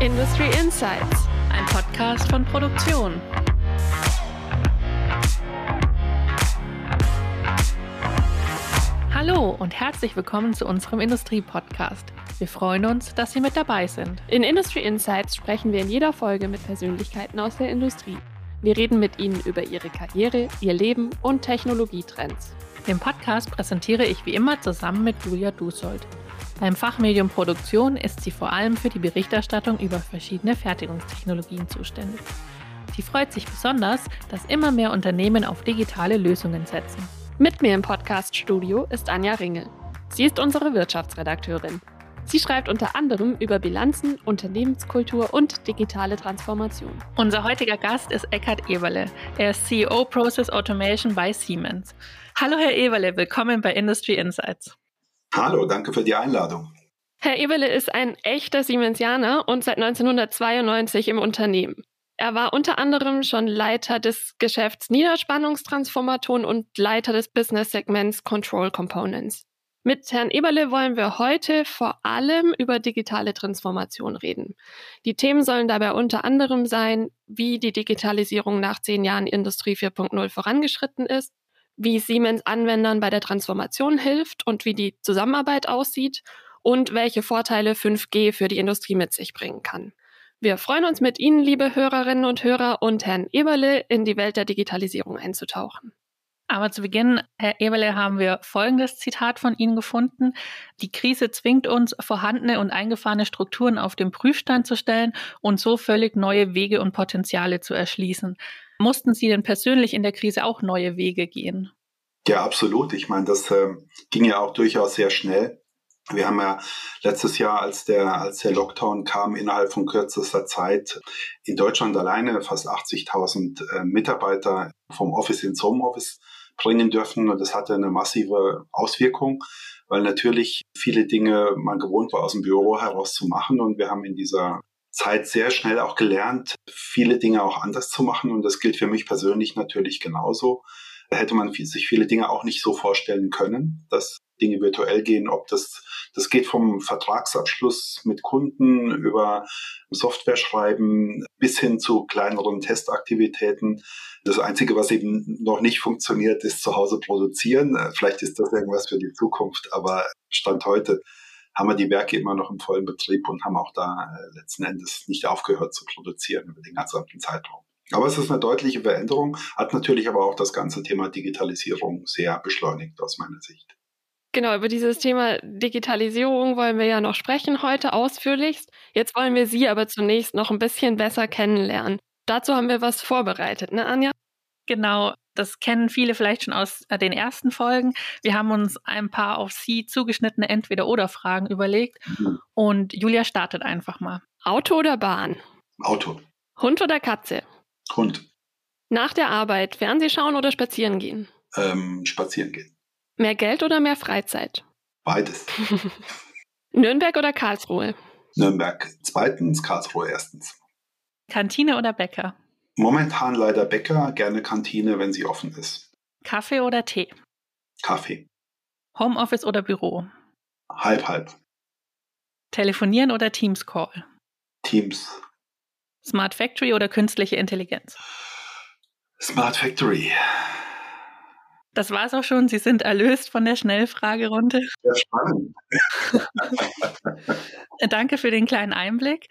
Industry Insights, ein Podcast von Produktion. Hallo und herzlich willkommen zu unserem Industrie-Podcast. Wir freuen uns, dass Sie mit dabei sind. In Industry Insights sprechen wir in jeder Folge mit Persönlichkeiten aus der Industrie. Wir reden mit ihnen über ihre Karriere, ihr Leben und Technologietrends. Den Podcast präsentiere ich wie immer zusammen mit Julia Dusold. Beim Fachmedium Produktion ist sie vor allem für die Berichterstattung über verschiedene Fertigungstechnologien zuständig. Sie freut sich besonders, dass immer mehr Unternehmen auf digitale Lösungen setzen. Mit mir im Podcast-Studio ist Anja Ringel. Sie ist unsere Wirtschaftsredakteurin. Sie schreibt unter anderem über Bilanzen, Unternehmenskultur und digitale Transformation. Unser heutiger Gast ist Eckhard Eberle. Er ist CEO Process Automation bei Siemens. Hallo Herr Eberle, willkommen bei Industry Insights. Hallo, danke für die Einladung. Herr Eberle ist ein echter Siemensianer und seit 1992 im Unternehmen. Er war unter anderem schon Leiter des Geschäfts Niederspannungstransformatoren und Leiter des Business-Segments Control Components. Mit Herrn Eberle wollen wir heute vor allem über digitale Transformation reden. Die Themen sollen dabei unter anderem sein, wie die Digitalisierung nach zehn Jahren Industrie 4.0 vorangeschritten ist, wie Siemens Anwendern bei der Transformation hilft und wie die Zusammenarbeit aussieht und welche Vorteile 5G für die Industrie mit sich bringen kann. Wir freuen uns mit Ihnen, liebe Hörerinnen und Hörer und Herrn Eberle, in die Welt der Digitalisierung einzutauchen. Aber zu Beginn, Herr Eberle, haben wir folgendes Zitat von Ihnen gefunden. Die Krise zwingt uns, vorhandene und eingefahrene Strukturen auf den Prüfstand zu stellen und so völlig neue Wege und Potenziale zu erschließen. Mussten Sie denn persönlich in der Krise auch neue Wege gehen? Ja, absolut. Ich meine, das äh, ging ja auch durchaus sehr schnell. Wir haben ja letztes Jahr, als der, als der Lockdown kam, innerhalb von kürzester Zeit in Deutschland alleine fast 80.000 äh, Mitarbeiter vom Office ins Homeoffice bringen dürfen. Und das hatte eine massive Auswirkung, weil natürlich viele Dinge man gewohnt war, aus dem Büro heraus zu machen. Und wir haben in dieser Zeit sehr schnell auch gelernt, viele Dinge auch anders zu machen. Und das gilt für mich persönlich natürlich genauso. Da hätte man sich viele Dinge auch nicht so vorstellen können, dass Dinge virtuell gehen, ob das, das geht vom Vertragsabschluss mit Kunden über Software schreiben bis hin zu kleineren Testaktivitäten. Das Einzige, was eben noch nicht funktioniert, ist zu Hause produzieren. Vielleicht ist das irgendwas für die Zukunft, aber Stand heute haben wir die Werke immer noch im vollen Betrieb und haben auch da äh, letzten Endes nicht aufgehört zu produzieren über den gesamten Zeitraum. Aber es ist eine deutliche Veränderung, hat natürlich aber auch das ganze Thema Digitalisierung sehr beschleunigt aus meiner Sicht. Genau, über dieses Thema Digitalisierung wollen wir ja noch sprechen heute ausführlichst. Jetzt wollen wir Sie aber zunächst noch ein bisschen besser kennenlernen. Dazu haben wir was vorbereitet, ne, Anja? Genau, das kennen viele vielleicht schon aus äh, den ersten Folgen. Wir haben uns ein paar auf Sie zugeschnittene Entweder-Oder-Fragen überlegt. Mhm. Und Julia startet einfach mal. Auto oder Bahn? Auto. Hund oder Katze? Hund. Nach der Arbeit Fernseh schauen oder spazieren gehen? Ähm, spazieren gehen. Mehr Geld oder mehr Freizeit? Beides. Nürnberg oder Karlsruhe? Nürnberg zweitens, Karlsruhe erstens. Kantine oder Bäcker? Momentan leider Bäcker, gerne Kantine, wenn sie offen ist. Kaffee oder Tee? Kaffee. Homeoffice oder Büro? Halb, halb. Telefonieren oder Teams Call? Teams. Smart Factory oder künstliche Intelligenz? Smart Factory. Das war's auch schon. Sie sind erlöst von der Schnellfragerunde. Ja, spannend. Danke für den kleinen Einblick.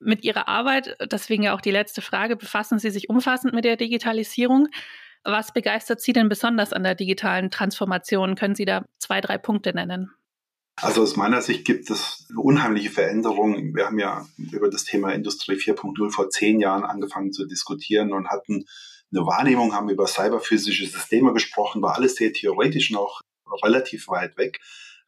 Mit Ihrer Arbeit, deswegen ja auch die letzte Frage, befassen Sie sich umfassend mit der Digitalisierung. Was begeistert Sie denn besonders an der digitalen Transformation? Können Sie da zwei, drei Punkte nennen? Also aus meiner Sicht gibt es unheimliche Veränderung. Wir haben ja über das Thema Industrie 4.0 vor zehn Jahren angefangen zu diskutieren und hatten eine Wahrnehmung, haben über cyberphysische Systeme gesprochen, war alles sehr theoretisch noch relativ weit weg.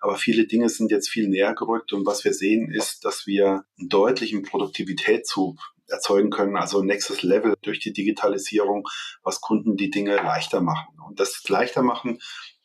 Aber viele Dinge sind jetzt viel näher gerückt und was wir sehen ist, dass wir einen deutlichen Produktivitätszug erzeugen können, also nächstes Level durch die Digitalisierung, was Kunden die Dinge leichter machen. Und das leichter machen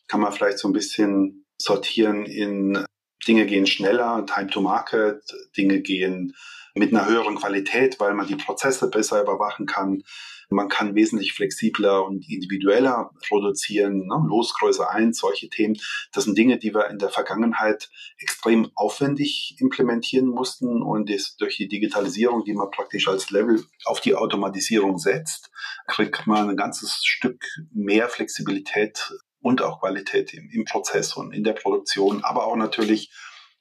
kann man vielleicht so ein bisschen sortieren in Dinge gehen schneller, Time to Market, Dinge gehen mit einer höheren Qualität, weil man die Prozesse besser überwachen kann. Man kann wesentlich flexibler und individueller produzieren, ne? Losgröße 1, solche Themen. Das sind Dinge, die wir in der Vergangenheit extrem aufwendig implementieren mussten und ist durch die Digitalisierung, die man praktisch als Level auf die Automatisierung setzt, kriegt man ein ganzes Stück mehr Flexibilität und auch Qualität im, im Prozess und in der Produktion, aber auch natürlich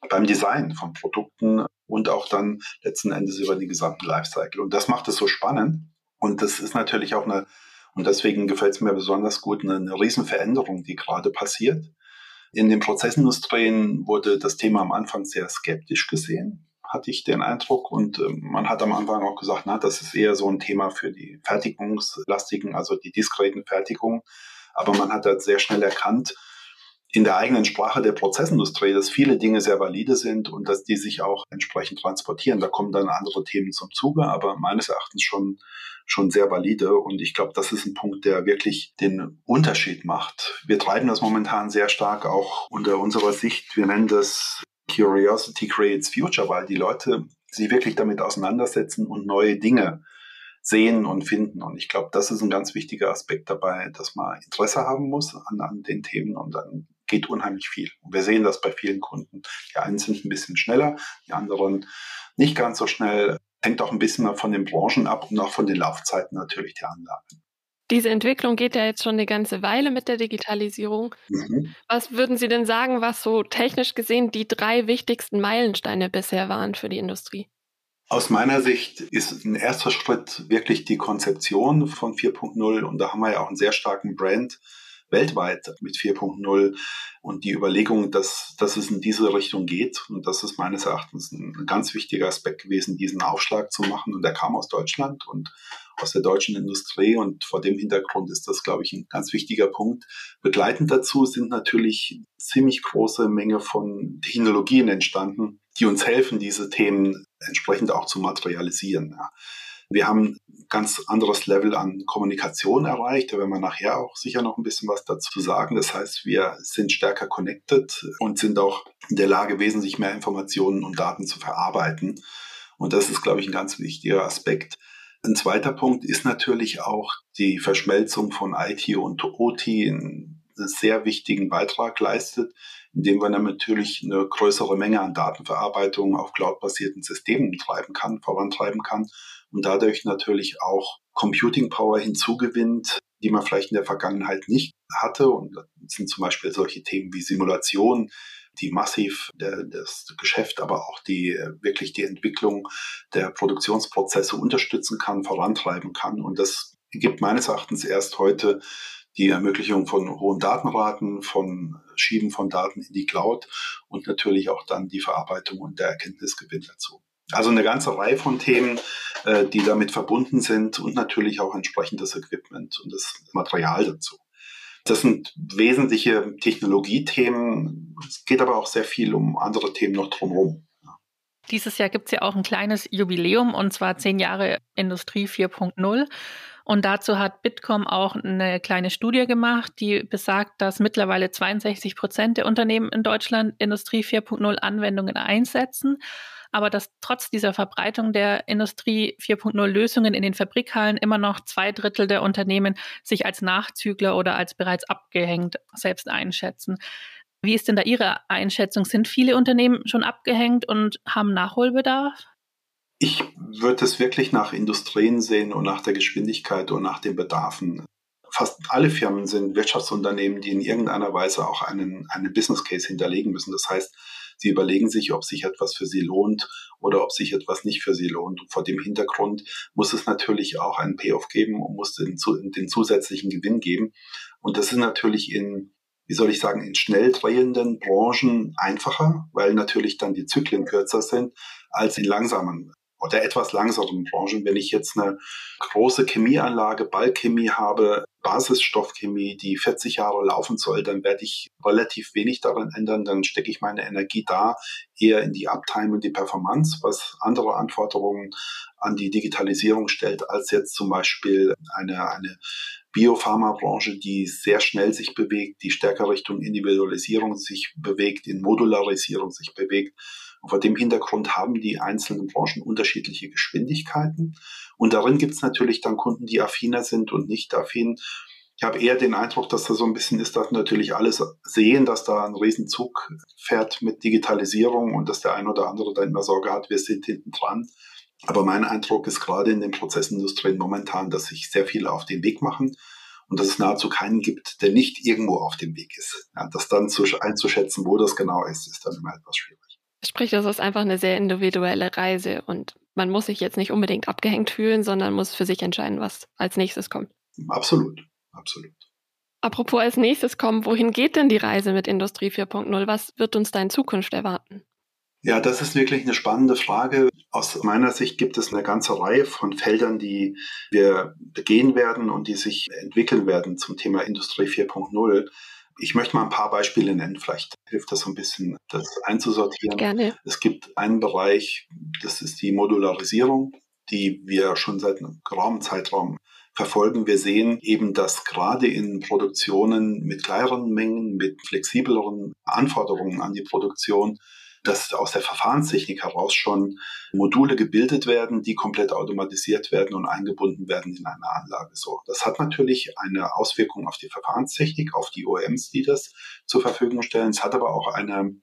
beim Design von Produkten und auch dann letzten Endes über die gesamten Lifecycle. Und das macht es so spannend. Und das ist natürlich auch eine, und deswegen gefällt es mir besonders gut, eine, eine Riesenveränderung, die gerade passiert. In den Prozessindustrien wurde das Thema am Anfang sehr skeptisch gesehen, hatte ich den Eindruck. Und äh, man hat am Anfang auch gesagt, na, das ist eher so ein Thema für die fertigungslastigen, also die diskreten Fertigungen. Aber man hat halt sehr schnell erkannt, in der eigenen Sprache der Prozessindustrie, dass viele Dinge sehr valide sind und dass die sich auch entsprechend transportieren. Da kommen dann andere Themen zum Zuge, aber meines Erachtens schon, schon sehr valide. Und ich glaube, das ist ein Punkt, der wirklich den Unterschied macht. Wir treiben das momentan sehr stark auch unter unserer Sicht. Wir nennen das Curiosity creates Future, weil die Leute sich wirklich damit auseinandersetzen und neue Dinge sehen und finden. Und ich glaube, das ist ein ganz wichtiger Aspekt dabei, dass man Interesse haben muss an, an den Themen und dann geht unheimlich viel. Und wir sehen das bei vielen Kunden. Die einen sind ein bisschen schneller, die anderen nicht ganz so schnell. Hängt auch ein bisschen von den Branchen ab und auch von den Laufzeiten natürlich der Anlagen. Diese Entwicklung geht ja jetzt schon eine ganze Weile mit der Digitalisierung. Mhm. Was würden Sie denn sagen, was so technisch gesehen die drei wichtigsten Meilensteine bisher waren für die Industrie? Aus meiner Sicht ist ein erster Schritt wirklich die Konzeption von 4.0 und da haben wir ja auch einen sehr starken Brand weltweit mit 4.0 und die Überlegung, dass, dass es in diese Richtung geht. Und das ist meines Erachtens ein ganz wichtiger Aspekt gewesen, diesen Aufschlag zu machen. Und der kam aus Deutschland und aus der deutschen Industrie. Und vor dem Hintergrund ist das, glaube ich, ein ganz wichtiger Punkt. Begleitend dazu sind natürlich ziemlich große Menge von Technologien entstanden, die uns helfen, diese Themen entsprechend auch zu materialisieren. Ja. Wir haben ein ganz anderes Level an Kommunikation erreicht. Da werden wir nachher auch sicher noch ein bisschen was dazu sagen. Das heißt, wir sind stärker connected und sind auch in der Lage, wesentlich mehr Informationen und Daten zu verarbeiten. Und das ist, glaube ich, ein ganz wichtiger Aspekt. Ein zweiter Punkt ist natürlich auch die Verschmelzung von IT und OT einen sehr wichtigen Beitrag leistet indem man dann natürlich eine größere Menge an Datenverarbeitung auf cloudbasierten Systemen treiben kann, vorantreiben kann und dadurch natürlich auch Computing Power hinzugewinnt, die man vielleicht in der Vergangenheit nicht hatte. Und das sind zum Beispiel solche Themen wie Simulation, die massiv das Geschäft, aber auch die wirklich die Entwicklung der Produktionsprozesse unterstützen kann, vorantreiben kann. Und das gibt meines Erachtens erst heute die Ermöglichung von hohen Datenraten, von Schieben von Daten in die Cloud und natürlich auch dann die Verarbeitung und der Erkenntnisgewinn dazu. Also eine ganze Reihe von Themen, äh, die damit verbunden sind und natürlich auch entsprechendes Equipment und das Material dazu. Das sind wesentliche Technologiethemen. Es geht aber auch sehr viel um andere Themen noch drumherum. Dieses Jahr gibt es ja auch ein kleines Jubiläum und zwar zehn Jahre Industrie 4.0. Und dazu hat Bitkom auch eine kleine Studie gemacht, die besagt, dass mittlerweile 62 Prozent der Unternehmen in Deutschland Industrie 4.0 Anwendungen einsetzen aber dass trotz dieser Verbreitung der Industrie 4.0 Lösungen in den Fabrikhallen immer noch zwei Drittel der Unternehmen sich als Nachzügler oder als bereits abgehängt selbst einschätzen. Wie ist denn da Ihre Einschätzung? Sind viele Unternehmen schon abgehängt und haben Nachholbedarf? Ich würde es wirklich nach Industrien sehen und nach der Geschwindigkeit und nach den Bedarfen. Fast alle Firmen sind Wirtschaftsunternehmen, die in irgendeiner Weise auch einen, einen Business Case hinterlegen müssen. Das heißt, sie überlegen sich, ob sich etwas für sie lohnt oder ob sich etwas nicht für sie lohnt. Und vor dem Hintergrund muss es natürlich auch einen Payoff geben und muss den, den zusätzlichen Gewinn geben. Und das ist natürlich in wie soll ich sagen, in schnell drehenden Branchen einfacher, weil natürlich dann die Zyklen kürzer sind als in langsamen oder etwas langsameren Branchen. Wenn ich jetzt eine große Chemieanlage, Ballchemie habe, Basisstoffchemie, die 40 Jahre laufen soll, dann werde ich relativ wenig daran ändern. Dann stecke ich meine Energie da eher in die Uptime und die Performance, was andere Anforderungen an die Digitalisierung stellt, als jetzt zum Beispiel eine, eine Biopharmabranche, die sehr schnell sich bewegt, die stärker Richtung Individualisierung sich bewegt, in Modularisierung sich bewegt Und vor dem Hintergrund haben die einzelnen Branchen unterschiedliche Geschwindigkeiten. Und darin gibt es natürlich dann Kunden, die affiner sind und nicht affin. Ich habe eher den Eindruck, dass da so ein bisschen ist, dass natürlich alles sehen, dass da ein Riesenzug fährt mit Digitalisierung und dass der ein oder andere da immer Sorge hat, wir sind hinten dran. Aber mein Eindruck ist gerade in den Prozessindustrien momentan, dass sich sehr viele auf den Weg machen und dass es nahezu keinen gibt, der nicht irgendwo auf dem Weg ist. Ja, das dann zu, einzuschätzen, wo das genau ist, ist dann immer etwas schwierig. Sprich, das ist einfach eine sehr individuelle Reise und man muss sich jetzt nicht unbedingt abgehängt fühlen, sondern muss für sich entscheiden, was als nächstes kommt. Absolut, absolut. Apropos als nächstes kommen, wohin geht denn die Reise mit Industrie 4.0? Was wird uns da in Zukunft erwarten? Ja, das ist wirklich eine spannende Frage. Aus meiner Sicht gibt es eine ganze Reihe von Feldern, die wir begehen werden und die sich entwickeln werden zum Thema Industrie 4.0. Ich möchte mal ein paar Beispiele nennen. Vielleicht hilft das so ein bisschen, das einzusortieren. Gerne. Es gibt einen Bereich, das ist die Modularisierung, die wir schon seit einem geraumen Zeitraum verfolgen. Wir sehen eben, dass gerade in Produktionen mit kleineren Mengen, mit flexibleren Anforderungen an die Produktion dass aus der Verfahrenstechnik heraus schon Module gebildet werden, die komplett automatisiert werden und eingebunden werden in eine Anlage. So, das hat natürlich eine Auswirkung auf die Verfahrenstechnik, auf die OEMs, die das zur Verfügung stellen. Es hat aber auch eine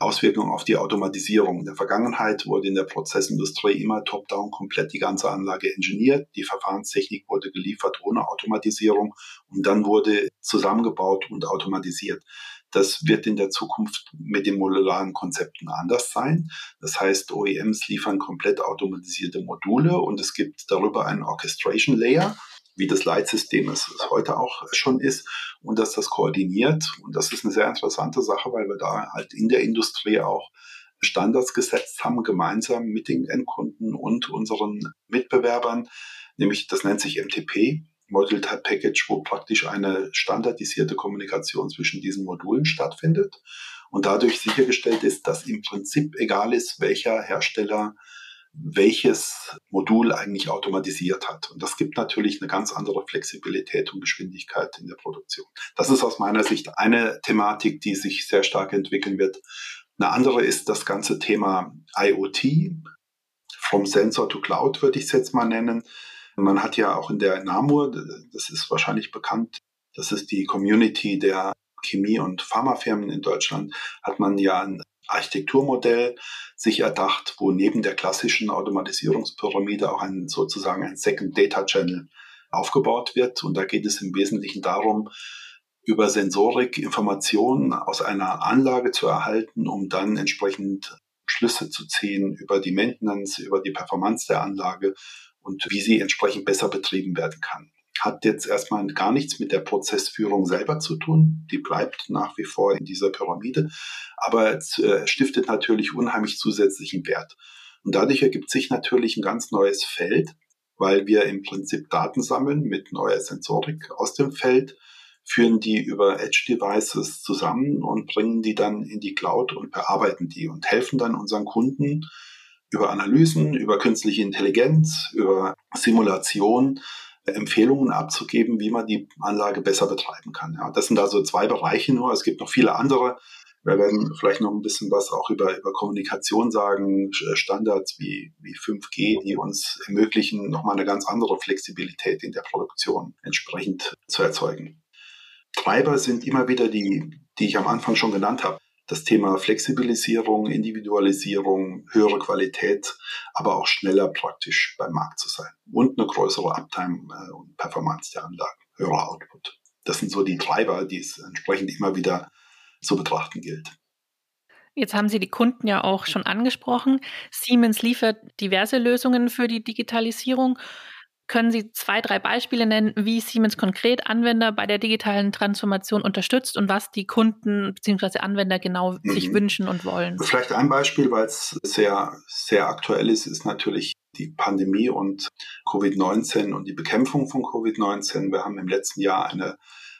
Auswirkung auf die Automatisierung. In der Vergangenheit wurde in der Prozessindustrie immer top-down komplett die ganze Anlage ingeniert. Die Verfahrenstechnik wurde geliefert ohne Automatisierung und dann wurde zusammengebaut und automatisiert. Das wird in der Zukunft mit den modularen Konzepten anders sein. Das heißt, OEMs liefern komplett automatisierte Module und es gibt darüber einen Orchestration Layer, wie das Leitsystem es heute auch schon ist und dass das koordiniert. Und das ist eine sehr interessante Sache, weil wir da halt in der Industrie auch Standards gesetzt haben, gemeinsam mit den Endkunden und unseren Mitbewerbern, nämlich das nennt sich MTP, Module Type Package, wo praktisch eine standardisierte Kommunikation zwischen diesen Modulen stattfindet und dadurch sichergestellt ist, dass im Prinzip egal ist, welcher Hersteller welches Modul eigentlich automatisiert hat. Und das gibt natürlich eine ganz andere Flexibilität und Geschwindigkeit in der Produktion. Das ist aus meiner Sicht eine Thematik, die sich sehr stark entwickeln wird. Eine andere ist das ganze Thema IoT, from Sensor to Cloud würde ich es jetzt mal nennen. Man hat ja auch in der NAMUR, das ist wahrscheinlich bekannt, das ist die Community der Chemie- und Pharmafirmen in Deutschland, hat man ja ein Architekturmodell sich erdacht, wo neben der klassischen Automatisierungspyramide auch ein sozusagen ein Second Data Channel aufgebaut wird. Und da geht es im Wesentlichen darum, über Sensorik Informationen aus einer Anlage zu erhalten, um dann entsprechend Schlüsse zu ziehen über die Maintenance, über die Performance der Anlage und wie sie entsprechend besser betrieben werden kann. Hat jetzt erstmal gar nichts mit der Prozessführung selber zu tun. Die bleibt nach wie vor in dieser Pyramide, aber es äh, stiftet natürlich unheimlich zusätzlichen Wert. Und dadurch ergibt sich natürlich ein ganz neues Feld, weil wir im Prinzip Daten sammeln mit neuer Sensorik aus dem Feld, führen die über Edge-Devices zusammen und bringen die dann in die Cloud und bearbeiten die und helfen dann unseren Kunden, über Analysen, über künstliche Intelligenz, über Simulation Empfehlungen abzugeben, wie man die Anlage besser betreiben kann. Ja, das sind also zwei Bereiche nur. Es gibt noch viele andere. Wir werden vielleicht noch ein bisschen was auch über, über Kommunikation sagen, Standards wie, wie 5G, die uns ermöglichen, nochmal eine ganz andere Flexibilität in der Produktion entsprechend zu erzeugen. Treiber sind immer wieder die, die ich am Anfang schon genannt habe das Thema Flexibilisierung, Individualisierung, höhere Qualität, aber auch schneller praktisch beim Markt zu sein und eine größere Uptime äh, und Performance der Anlagen, höherer Output. Das sind so die Treiber, die es entsprechend immer wieder zu betrachten gilt. Jetzt haben Sie die Kunden ja auch schon angesprochen. Siemens liefert diverse Lösungen für die Digitalisierung. Können Sie zwei, drei Beispiele nennen, wie Siemens konkret Anwender bei der digitalen Transformation unterstützt und was die Kunden bzw. Anwender genau mhm. sich wünschen und wollen? Vielleicht ein Beispiel, weil es sehr, sehr aktuell ist, ist natürlich die Pandemie und Covid-19 und die Bekämpfung von Covid-19. Wir haben im letzten Jahr eine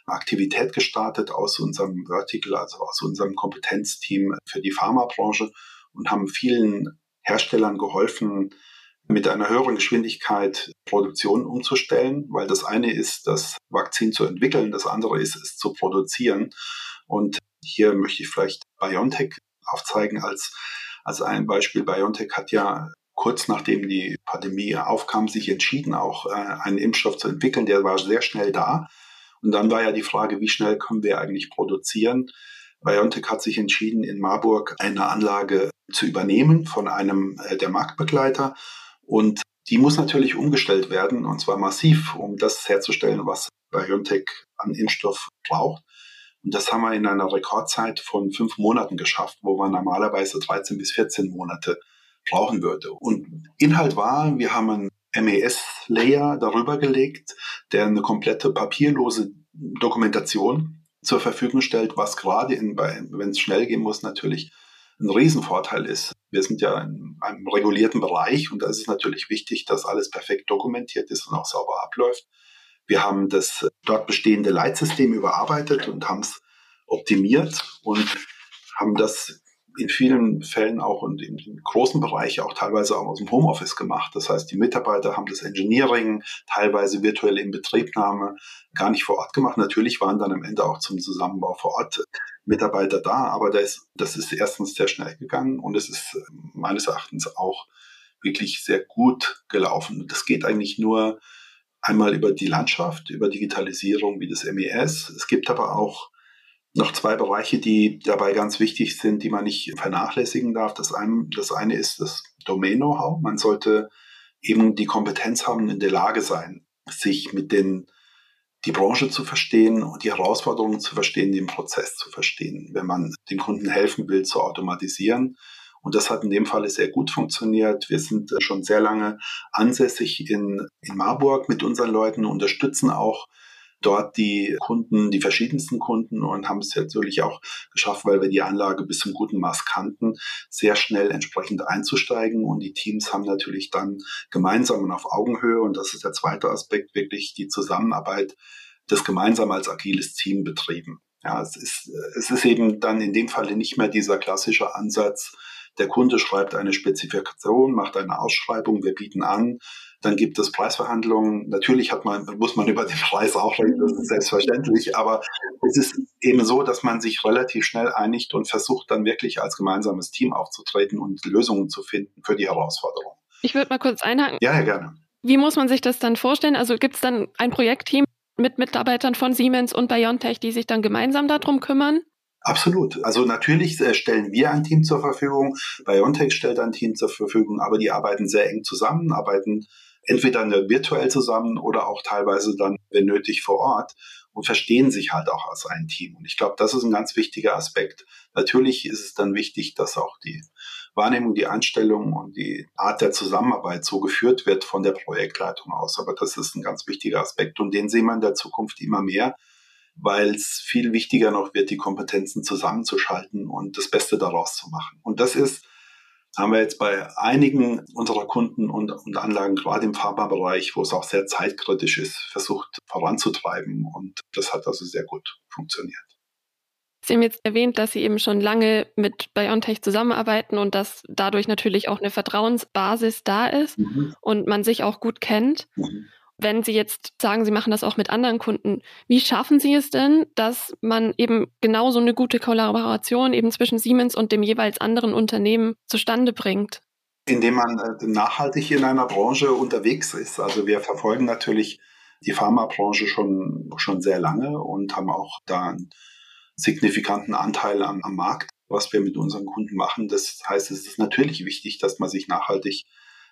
Aktivität gestartet aus unserem Vertical, also aus unserem Kompetenzteam für die Pharmabranche und haben vielen Herstellern geholfen, mit einer höheren Geschwindigkeit Produktion umzustellen, weil das eine ist, das Vakzin zu entwickeln, das andere ist, es zu produzieren. Und hier möchte ich vielleicht BioNTech aufzeigen als Also ein Beispiel, BioNTech hat ja kurz nachdem die Pandemie aufkam, sich entschieden, auch äh, einen Impfstoff zu entwickeln. Der war sehr schnell da. Und dann war ja die Frage, wie schnell können wir eigentlich produzieren? BioNTech hat sich entschieden, in Marburg eine Anlage zu übernehmen von einem äh, der Marktbegleiter. Und die muss natürlich umgestellt werden, und zwar massiv, um das herzustellen, was BioNTech an Impfstoff braucht. Und das haben wir in einer Rekordzeit von fünf Monaten geschafft, wo man normalerweise 13 bis 14 Monate brauchen würde. Und Inhalt war, wir haben einen MES-Layer darüber gelegt, der eine komplette papierlose Dokumentation zur Verfügung stellt, was gerade wenn es schnell gehen muss, natürlich ein Riesenvorteil ist. Wir sind ja in einem regulierten Bereich und da ist es natürlich wichtig, dass alles perfekt dokumentiert ist und auch sauber abläuft. Wir haben das dort bestehende Leitsystem überarbeitet und haben es optimiert und haben das in vielen Fällen auch und im, großen Bereich auch teilweise auch aus dem Homeoffice gemacht. Das heißt, die Mitarbeiter haben das Engineering teilweise virtuelle Inbetriebnahme gar nicht vor Ort gemacht. Natürlich waren dann am Ende auch zum Zusammenbau vor Ort Mitarbeiter da, aber das ist, das ist erstens sehr schnell gegangen und es ist meines Erachtens auch wirklich sehr gut gelaufen. Das geht eigentlich nur einmal über die Landschaft, über Digitalisierung wie das MES. Es gibt aber auch noch zwei Bereiche, die dabei ganz wichtig sind, die man nicht vernachlässigen darf. Das eine, das eine ist das Domain-Know-how. Man sollte eben die Kompetenz haben, in der Lage sein, sich mit den die Branche zu verstehen und die Herausforderungen zu verstehen, den Prozess zu verstehen, wenn man den Kunden helfen will, zu automatisieren. Und das hat in dem Fall sehr gut funktioniert. Wir sind schon sehr lange ansässig in, in Marburg mit unseren Leuten, unterstützen auch dort die Kunden, die verschiedensten Kunden und haben es natürlich auch geschafft, weil wir die Anlage bis zum guten Maß kannten, sehr schnell entsprechend einzusteigen. Und die Teams haben natürlich dann gemeinsam und auf Augenhöhe, und das ist der zweite Aspekt, wirklich die Zusammenarbeit, das gemeinsam als agiles Team betrieben. Ja, es ist, es ist eben dann in dem Falle nicht mehr dieser klassische Ansatz, der Kunde schreibt eine Spezifikation, macht eine Ausschreibung, wir bieten an, dann gibt es Preisverhandlungen. Natürlich hat man, muss man über den Preis auch reden, das ist selbstverständlich. Aber es ist eben so, dass man sich relativ schnell einigt und versucht dann wirklich als gemeinsames Team aufzutreten und Lösungen zu finden für die Herausforderungen. Ich würde mal kurz einhaken. Ja, ja, gerne. Wie muss man sich das dann vorstellen? Also gibt es dann ein Projektteam mit Mitarbeitern von Siemens und BioNTech, die sich dann gemeinsam darum kümmern? Absolut. Also natürlich äh, stellen wir ein Team zur Verfügung, BioNTech stellt ein Team zur Verfügung, aber die arbeiten sehr eng zusammen, arbeiten entweder virtuell zusammen oder auch teilweise dann, wenn nötig, vor Ort und verstehen sich halt auch als ein Team. Und ich glaube, das ist ein ganz wichtiger Aspekt. Natürlich ist es dann wichtig, dass auch die Wahrnehmung, die Einstellung und die Art der Zusammenarbeit so geführt wird von der Projektleitung aus. Aber das ist ein ganz wichtiger Aspekt und den sehen wir in der Zukunft immer mehr, weil es viel wichtiger noch wird, die Kompetenzen zusammenzuschalten und das Beste daraus zu machen. Und das ist haben wir jetzt bei einigen unserer Kunden und, und Anlagen, gerade im Pharmabereich, wo es auch sehr zeitkritisch ist, versucht voranzutreiben. Und das hat also sehr gut funktioniert. Sie haben jetzt erwähnt, dass Sie eben schon lange mit BioNTech zusammenarbeiten und dass dadurch natürlich auch eine Vertrauensbasis da ist mhm. und man sich auch gut kennt. Mhm wenn Sie jetzt sagen, Sie machen das auch mit anderen Kunden, wie schaffen Sie es denn, dass man eben genauso eine gute Kollaboration eben zwischen Siemens und dem jeweils anderen Unternehmen zustande bringt? Indem man äh, nachhaltig in einer Branche unterwegs ist. Also wir verfolgen natürlich die Pharmabranche schon, schon sehr lange und haben auch da einen signifikanten Anteil am, am Markt, was wir mit unseren Kunden machen. Das heißt, es ist natürlich wichtig, dass man sich nachhaltig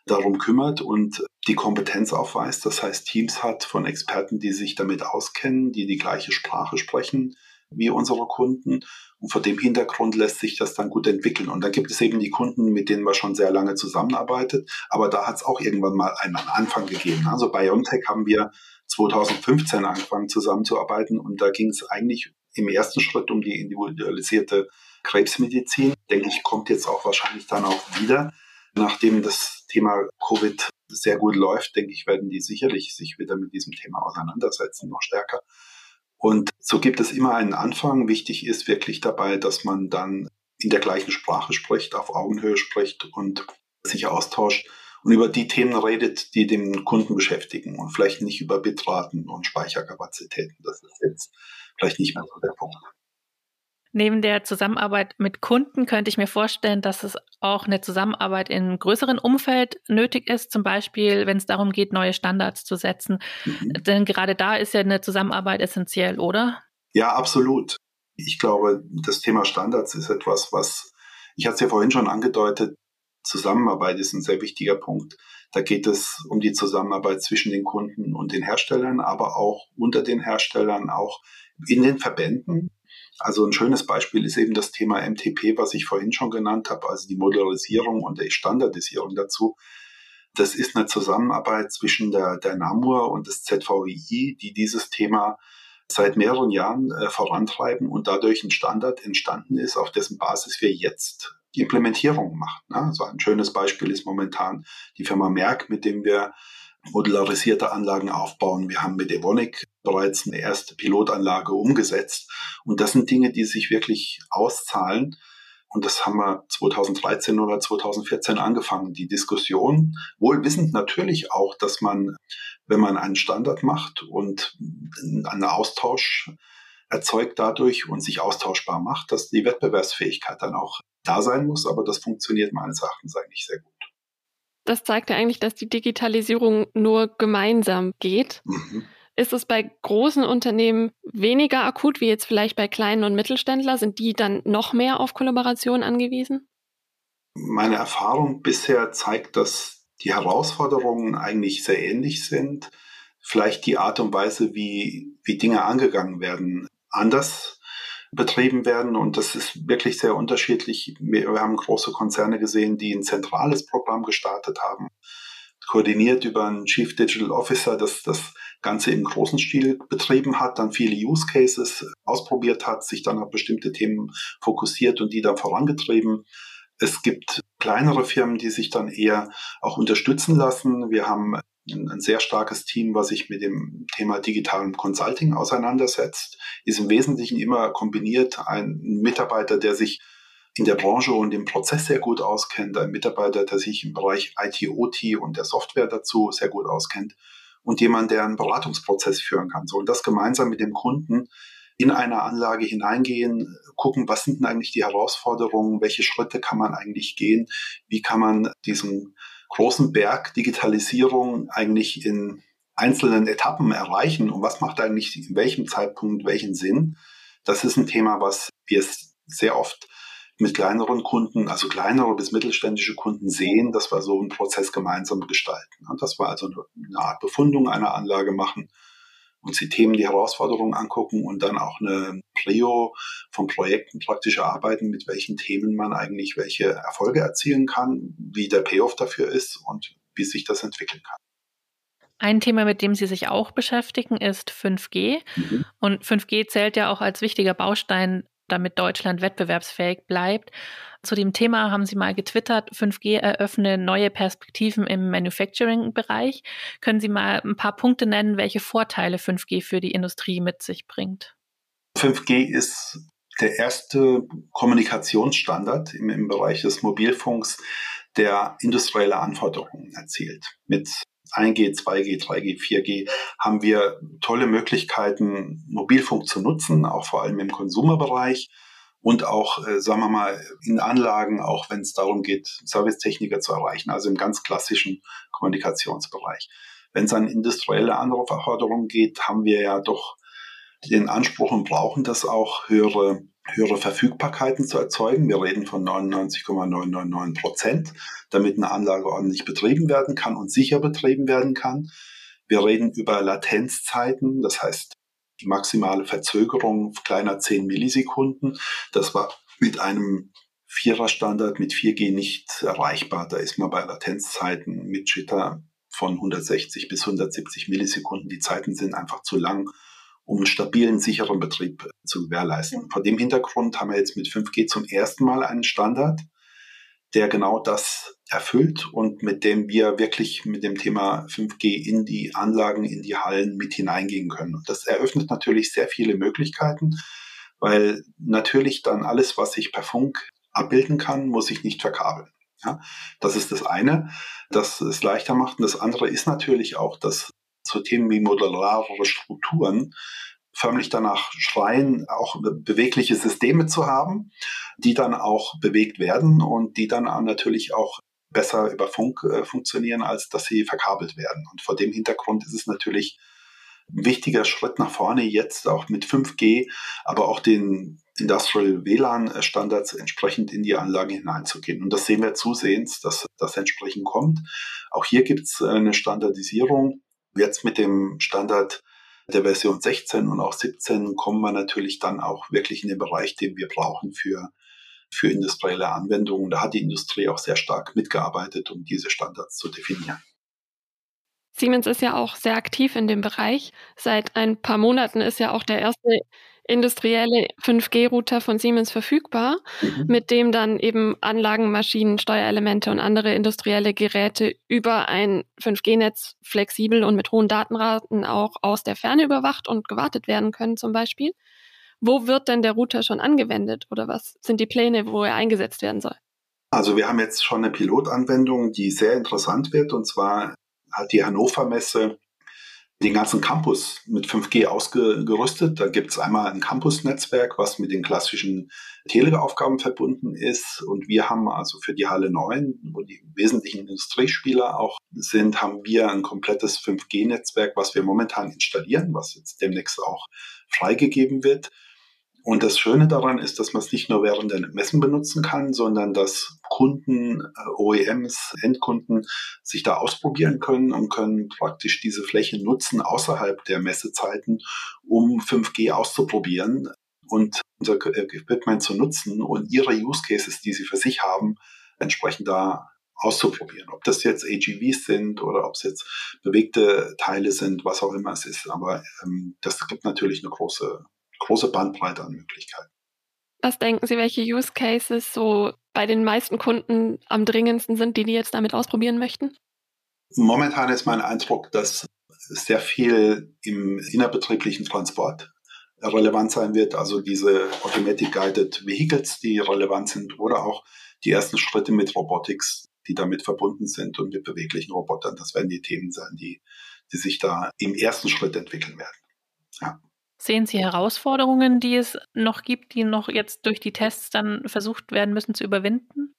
darum kümmert und die Kompetenz aufweist. Das heißt, Teams hat von Experten, die sich damit auskennen, die die gleiche Sprache sprechen wie unsere Kunden. Und vor dem Hintergrund lässt sich das dann gut entwickeln. Und dann gibt es eben die Kunden, mit denen man schon sehr lange zusammenarbeitet. Aber da hat es auch irgendwann mal einen Anfang gegeben. Also bei BioNTech haben wir 2015 angefangen zusammenzuarbeiten und da ging es eigentlich im ersten Schritt um die individualisierte Krebsmedizin. Denke ich, kommt jetzt auch wahrscheinlich dann auch wieder. Nachdem das Thema Covid sehr gut läuft, denke ich, werden die sicherlich sich wieder mit diesem Thema auseinandersetzen, noch stärker. Und so gibt es immer einen Anfang. Wichtig ist wirklich dabei, dass man dann in der gleichen Sprache spricht, auf Augenhöhe spricht und sich austauscht und über die Themen redet, die den Kunden beschäftigen und vielleicht nicht über Bitraten und Speicherkapazitäten. Das ist jetzt vielleicht nicht mehr so der Punkt. Neben der Zusammenarbeit mit Kunden könnte ich mir vorstellen, dass es auch eine Zusammenarbeit in größeren Umfeld nötig ist, zum Beispiel, wenn es darum geht, neue Standards zu setzen. Mhm. Denn gerade da ist ja eine Zusammenarbeit essentiell, oder? Ja, absolut. Ich glaube, das Thema Standards ist etwas, was, ich hatte es ja vorhin schon angedeutet, Zusammenarbeit ist ein sehr wichtiger Punkt. Da geht es um die Zusammenarbeit zwischen den Kunden und den Herstellern, aber auch unter den Herstellern, auch in den Verbänden. Also ein schönes Beispiel ist eben das Thema MTP, was ich vorhin schon genannt habe, also die Modularisierung und die Standardisierung dazu. Das ist eine Zusammenarbeit zwischen der, der NAMUR und des ZVI, die dieses Thema seit mehreren Jahren äh, vorantreiben und dadurch ein Standard entstanden ist, auf dessen Basis wir jetzt die Implementierung machen. Ne? Also ein schönes Beispiel ist momentan die Firma Merck, mit dem wir modularisierte Anlagen aufbauen. Wir haben mit Evonik bereits eine erste Pilotanlage umgesetzt. Und das sind Dinge, die sich wirklich auszahlen. Und das haben wir 2013 oder 2014 angefangen, die Diskussion. Wohl wissend natürlich auch, dass man, wenn man einen Standard macht und einen Austausch erzeugt dadurch und sich austauschbar macht, dass die Wettbewerbsfähigkeit dann auch da sein muss. Aber das funktioniert meines Erachtens eigentlich sehr gut. Das zeigt ja eigentlich, dass die Digitalisierung nur gemeinsam geht. Mhm. Ist es bei großen Unternehmen weniger akut wie jetzt vielleicht bei kleinen und Mittelständler? Sind die dann noch mehr auf Kollaboration angewiesen? Meine Erfahrung bisher zeigt, dass die Herausforderungen eigentlich sehr ähnlich sind. Vielleicht die Art und Weise, wie, wie Dinge angegangen werden, anders betrieben werden. Und das ist wirklich sehr unterschiedlich. Wir, wir haben große Konzerne gesehen, die ein zentrales Programm gestartet haben, koordiniert über einen Chief Digital Officer, das das Ganze im großen Stil betrieben hat, dann viele Use Cases ausprobiert hat, sich dann auf bestimmte Themen fokussiert und die dann vorangetrieben. Es gibt kleinere Firmen, die sich dann eher auch unterstützen lassen. Wir haben ein, ein sehr starkes Team, was sich mit dem Thema digitalen Consulting auseinandersetzt, ist im Wesentlichen immer kombiniert ein Mitarbeiter, der sich in der Branche und im Prozess sehr gut auskennt, ein Mitarbeiter, der sich im Bereich IT-OT und der Software dazu sehr gut auskennt und jemand, der einen Beratungsprozess führen kann. So, und das gemeinsam mit dem Kunden in eine Anlage hineingehen, gucken, was sind denn eigentlich die Herausforderungen, welche Schritte kann man eigentlich gehen, wie kann man diesen großen Berg Digitalisierung eigentlich in einzelnen Etappen erreichen und was macht eigentlich in welchem Zeitpunkt welchen Sinn. Das ist ein Thema, was wir sehr oft mit kleineren Kunden, also kleinere bis mittelständische Kunden sehen, dass wir so einen Prozess gemeinsam gestalten. Dass wir also eine Art Befundung einer Anlage machen uns die Themen, die Herausforderungen angucken und dann auch eine Prio von Projekten praktisch erarbeiten, mit welchen Themen man eigentlich welche Erfolge erzielen kann, wie der Payoff dafür ist und wie sich das entwickeln kann. Ein Thema, mit dem Sie sich auch beschäftigen, ist 5G. Mhm. Und 5G zählt ja auch als wichtiger Baustein, damit Deutschland wettbewerbsfähig bleibt. Zu dem Thema haben Sie mal getwittert, 5G eröffne neue Perspektiven im Manufacturing-Bereich. Können Sie mal ein paar Punkte nennen, welche Vorteile 5G für die Industrie mit sich bringt? 5G ist der erste Kommunikationsstandard im, im Bereich des Mobilfunks, der industrielle Anforderungen erzielt. Mit 1G, 2G, 3G, 4G haben wir tolle Möglichkeiten, Mobilfunk zu nutzen, auch vor allem im Konsumerbereich und auch, äh, sagen wir mal, in Anlagen, auch wenn es darum geht, Servicetechniker zu erreichen, also im ganz klassischen Kommunikationsbereich. Wenn es an industrielle Anforderungen geht, haben wir ja doch den Anspruch und brauchen das auch, höhere, höhere Verfügbarkeiten zu erzeugen. Wir reden von 99,999 Prozent, damit eine Anlage ordentlich betrieben werden kann und sicher betrieben werden kann. Wir reden über Latenzzeiten, das heißt die maximale Verzögerung kleiner 10 Millisekunden. Das war mit einem Vierer-Standard mit 4G nicht erreichbar. Da ist man bei Latenzzeiten mit Jitter von 160 bis 170 Millisekunden. Die Zeiten sind einfach zu lang, um einen stabilen, sicheren Betrieb zu gewährleisten. Vor dem Hintergrund haben wir jetzt mit 5G zum ersten Mal einen Standard, der genau das erfüllt und mit dem wir wirklich mit dem Thema 5G in die Anlagen, in die Hallen mit hineingehen können. Und das eröffnet natürlich sehr viele Möglichkeiten, weil natürlich dann alles, was ich per Funk abbilden kann, muss ich nicht verkabeln. Ja, das ist das eine, das es leichter macht. Und das andere ist natürlich auch, dass zu Themen wie modulare Strukturen förmlich danach schreien, auch bewegliche Systeme zu haben, die dann auch bewegt werden und die dann natürlich auch besser über Funk äh, funktionieren, als dass sie verkabelt werden. Und vor dem Hintergrund ist es natürlich ein wichtiger Schritt nach vorne jetzt auch mit 5G, aber auch den Industrial WLAN-Standards entsprechend in die Anlage hineinzugehen. Und das sehen wir zusehends, dass das entsprechend kommt. Auch hier gibt es eine Standardisierung. Jetzt mit dem Standard der Version 16 und auch 17 kommen wir natürlich dann auch wirklich in den Bereich, den wir brauchen für, für industrielle Anwendungen. Da hat die Industrie auch sehr stark mitgearbeitet, um diese Standards zu definieren. Siemens ist ja auch sehr aktiv in dem Bereich. Seit ein paar Monaten ist ja auch der erste industrielle 5G-Router von Siemens verfügbar, mhm. mit dem dann eben Anlagen, Maschinen, Steuerelemente und andere industrielle Geräte über ein 5G-Netz flexibel und mit hohen Datenraten auch aus der Ferne überwacht und gewartet werden können zum Beispiel. Wo wird denn der Router schon angewendet oder was sind die Pläne, wo er eingesetzt werden soll? Also wir haben jetzt schon eine Pilotanwendung, die sehr interessant wird und zwar hat die Hannover Messe den ganzen Campus mit 5G ausgerüstet. Da gibt es einmal ein Campus-Netzwerk, was mit den klassischen Teleaufgaben verbunden ist. Und wir haben also für die Halle 9, wo die wesentlichen Industriespieler auch sind, haben wir ein komplettes 5G-Netzwerk, was wir momentan installieren, was jetzt demnächst auch freigegeben wird. Und das Schöne daran ist, dass man es nicht nur während der Messen benutzen kann, sondern dass Kunden, äh, OEMs, Endkunden sich da ausprobieren können und können praktisch diese Fläche nutzen außerhalb der Messezeiten, um 5G auszuprobieren und unser Equipment zu nutzen und ihre Use Cases, die sie für sich haben, entsprechend da auszuprobieren. Ob das jetzt AGVs sind oder ob es jetzt bewegte Teile sind, was auch immer es ist. Aber ähm, das gibt natürlich eine große große Bandbreite an Möglichkeiten. Was denken Sie, welche Use Cases so bei den meisten Kunden am dringendsten sind, die die jetzt damit ausprobieren möchten? Momentan ist mein Eindruck, dass sehr viel im innerbetrieblichen Transport relevant sein wird, also diese Automatic Guided Vehicles, die relevant sind, oder auch die ersten Schritte mit Robotics, die damit verbunden sind und mit beweglichen Robotern. Das werden die Themen sein, die, die sich da im ersten Schritt entwickeln werden. Ja. Sehen Sie Herausforderungen, die es noch gibt, die noch jetzt durch die Tests dann versucht werden müssen zu überwinden?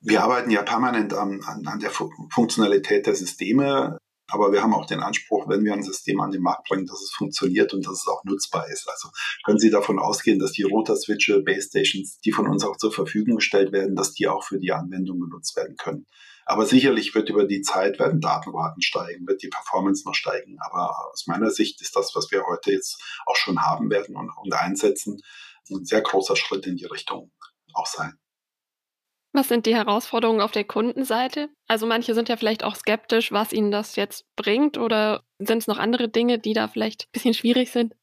Wir arbeiten ja permanent an, an, an der Funktionalität der Systeme, aber wir haben auch den Anspruch, wenn wir ein System an den Markt bringen, dass es funktioniert und dass es auch nutzbar ist. Also können Sie davon ausgehen, dass die Router-Switche, Base Stations, die von uns auch zur Verfügung gestellt werden, dass die auch für die Anwendung genutzt werden können. Aber sicherlich wird über die Zeit werden Datenraten steigen, wird die Performance noch steigen. Aber aus meiner Sicht ist das, was wir heute jetzt auch schon haben werden und, und einsetzen, ein sehr großer Schritt in die Richtung auch sein. Was sind die Herausforderungen auf der Kundenseite? Also manche sind ja vielleicht auch skeptisch, was ihnen das jetzt bringt oder sind es noch andere Dinge, die da vielleicht ein bisschen schwierig sind?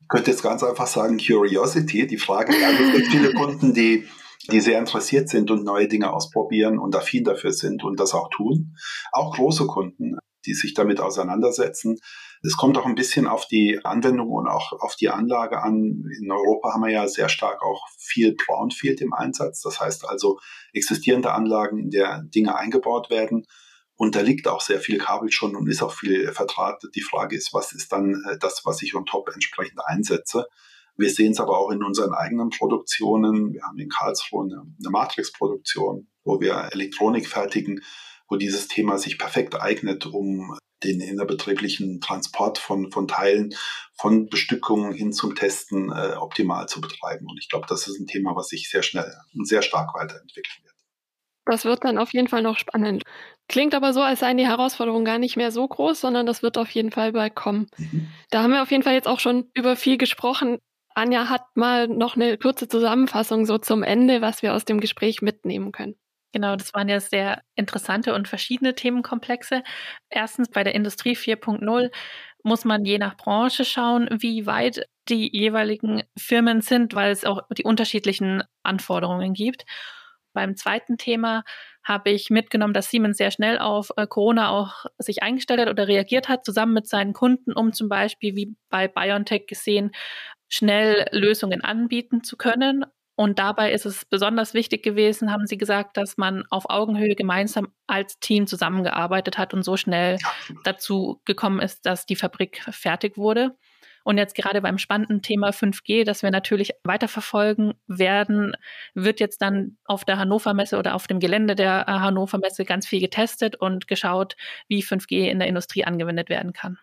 Ich könnte jetzt ganz einfach sagen Curiosity. Die Frage, ja, es gibt viele Kunden, die die sehr interessiert sind und neue Dinge ausprobieren und affin dafür sind und das auch tun. Auch große Kunden, die sich damit auseinandersetzen. Es kommt auch ein bisschen auf die Anwendung und auch auf die Anlage an. In Europa haben wir ja sehr stark auch viel Brownfield im Einsatz. Das heißt also existierende Anlagen, in der Dinge eingebaut werden. Und da liegt auch sehr viel Kabel schon und ist auch viel vertratet. Die Frage ist, was ist dann äh, das, was ich on top entsprechend einsetze? Wir sehen es aber auch in unseren eigenen Produktionen. Wir haben in Karlsruhe eine, eine Matrix-Produktion, wo wir Elektronik fertigen, wo dieses Thema sich perfekt eignet, um den innerbetrieblichen Transport von, von Teilen, von Bestückungen hin zum Testen äh, optimal zu betreiben. Und ich glaube, das ist ein Thema, was sich sehr schnell und sehr stark weiterentwickeln wird. Das wird dann auf jeden Fall noch spannend. Klingt aber so, als seien die Herausforderungen gar nicht mehr so groß, sondern das wird auf jeden Fall bald kommen. Mhm. Da haben wir auf jeden Fall jetzt auch schon über viel gesprochen. Anja hat mal noch eine kurze Zusammenfassung so zum Ende, was wir aus dem Gespräch mitnehmen können. Genau, das waren ja sehr interessante und verschiedene Themenkomplexe. Erstens bei der Industrie 4.0 muss man je nach Branche schauen, wie weit die jeweiligen Firmen sind, weil es auch die unterschiedlichen Anforderungen gibt. Beim zweiten Thema habe ich mitgenommen, dass Siemens sehr schnell auf äh, Corona auch sich eingestellt hat oder reagiert hat, zusammen mit seinen Kunden, um zum Beispiel, wie bei BioNTech gesehen, schnell Lösungen anbieten zu können. Und dabei ist es besonders wichtig gewesen, haben Sie gesagt, dass man auf Augenhöhe gemeinsam als Team zusammengearbeitet hat und so schnell dazu gekommen ist, dass die Fabrik fertig wurde. Und jetzt gerade beim spannenden Thema 5G, das wir natürlich weiterverfolgen werden, wird jetzt dann auf der Hannover Messe oder auf dem Gelände der äh, Hannover Messe ganz viel getestet und geschaut, wie 5G in der Industrie angewendet werden kann.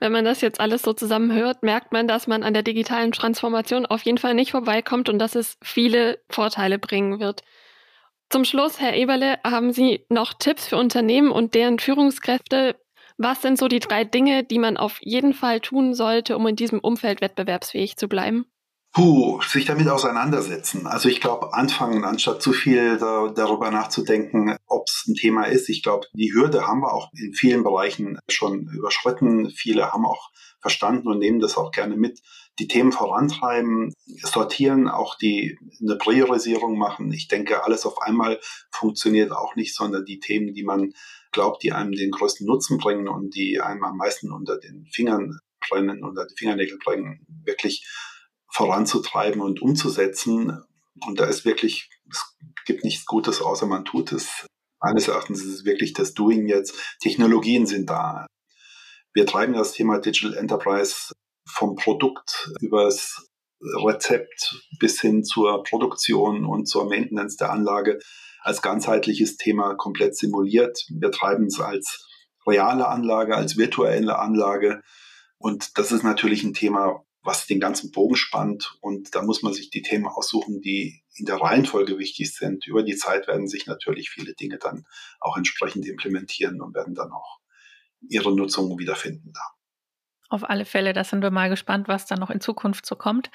Wenn man das jetzt alles so zusammenhört, merkt man, dass man an der digitalen Transformation auf jeden Fall nicht vorbeikommt und dass es viele Vorteile bringen wird. Zum Schluss, Herr Eberle, haben Sie noch Tipps für Unternehmen und deren Führungskräfte? Was sind so die drei Dinge, die man auf jeden Fall tun sollte, um in diesem Umfeld wettbewerbsfähig zu bleiben? Puh, sich damit auseinandersetzen. Also ich glaube, anfangen, anstatt zu viel da, darüber nachzudenken, ob es ein Thema ist. Ich glaube, die Hürde haben wir auch in vielen Bereichen schon überschritten. Viele haben auch verstanden und nehmen das auch gerne mit. Die Themen vorantreiben, sortieren, auch die eine Priorisierung machen. Ich denke, alles auf einmal funktioniert auch nicht, sondern die Themen, die man glaubt, die einem den größten Nutzen bringen und die einem am meisten unter den Fingern brennen, unter die Fingernägel bringen, wirklich voranzutreiben und umzusetzen. Und da ist wirklich, es gibt nichts Gutes, außer man tut es. Meines Erachtens ist es wirklich das Doing jetzt. Technologien sind da. Wir treiben das Thema Digital Enterprise vom Produkt übers Rezept bis hin zur Produktion und zur Maintenance der Anlage als ganzheitliches Thema komplett simuliert. Wir treiben es als reale Anlage, als virtuelle Anlage. Und das ist natürlich ein Thema, was den ganzen Bogen spannt. Und da muss man sich die Themen aussuchen, die in der Reihenfolge wichtig sind. Über die Zeit werden sich natürlich viele Dinge dann auch entsprechend implementieren und werden dann auch ihre Nutzung wiederfinden da. Auf alle Fälle, da sind wir mal gespannt, was da noch in Zukunft so kommt.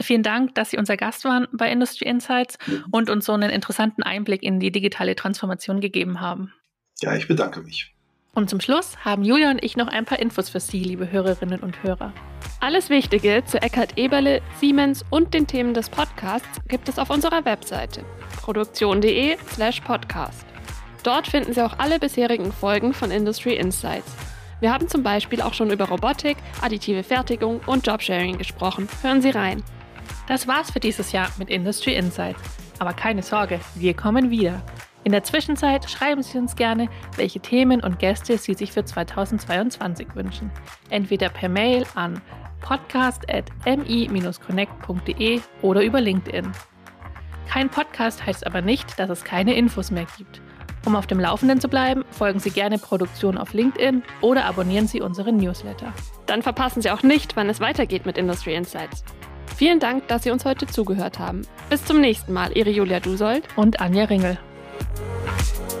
Vielen Dank, dass Sie unser Gast waren bei Industry Insights mhm. und uns so einen interessanten Einblick in die digitale Transformation gegeben haben. Ja, ich bedanke mich. Und zum Schluss haben Julia und ich noch ein paar Infos für Sie, liebe Hörerinnen und Hörer. Alles Wichtige zu Eckhard Eberle, Siemens und den Themen des Podcasts gibt es auf unserer Webseite produktion.de/slash podcast. Dort finden Sie auch alle bisherigen Folgen von Industry Insights. Wir haben zum Beispiel auch schon über Robotik, additive Fertigung und Jobsharing gesprochen. Hören Sie rein. Das war's für dieses Jahr mit Industry Insights. Aber keine Sorge, wir kommen wieder. In der Zwischenzeit schreiben Sie uns gerne, welche Themen und Gäste Sie sich für 2022 wünschen. Entweder per Mail an podcast.mi-connect.de oder über LinkedIn. Kein Podcast heißt aber nicht, dass es keine Infos mehr gibt. Um auf dem Laufenden zu bleiben, folgen Sie gerne Produktion auf LinkedIn oder abonnieren Sie unseren Newsletter. Dann verpassen Sie auch nicht, wann es weitergeht mit Industry Insights. Vielen Dank, dass Sie uns heute zugehört haben. Bis zum nächsten Mal, Ihre Julia Dusold und Anja Ringel. Thank you.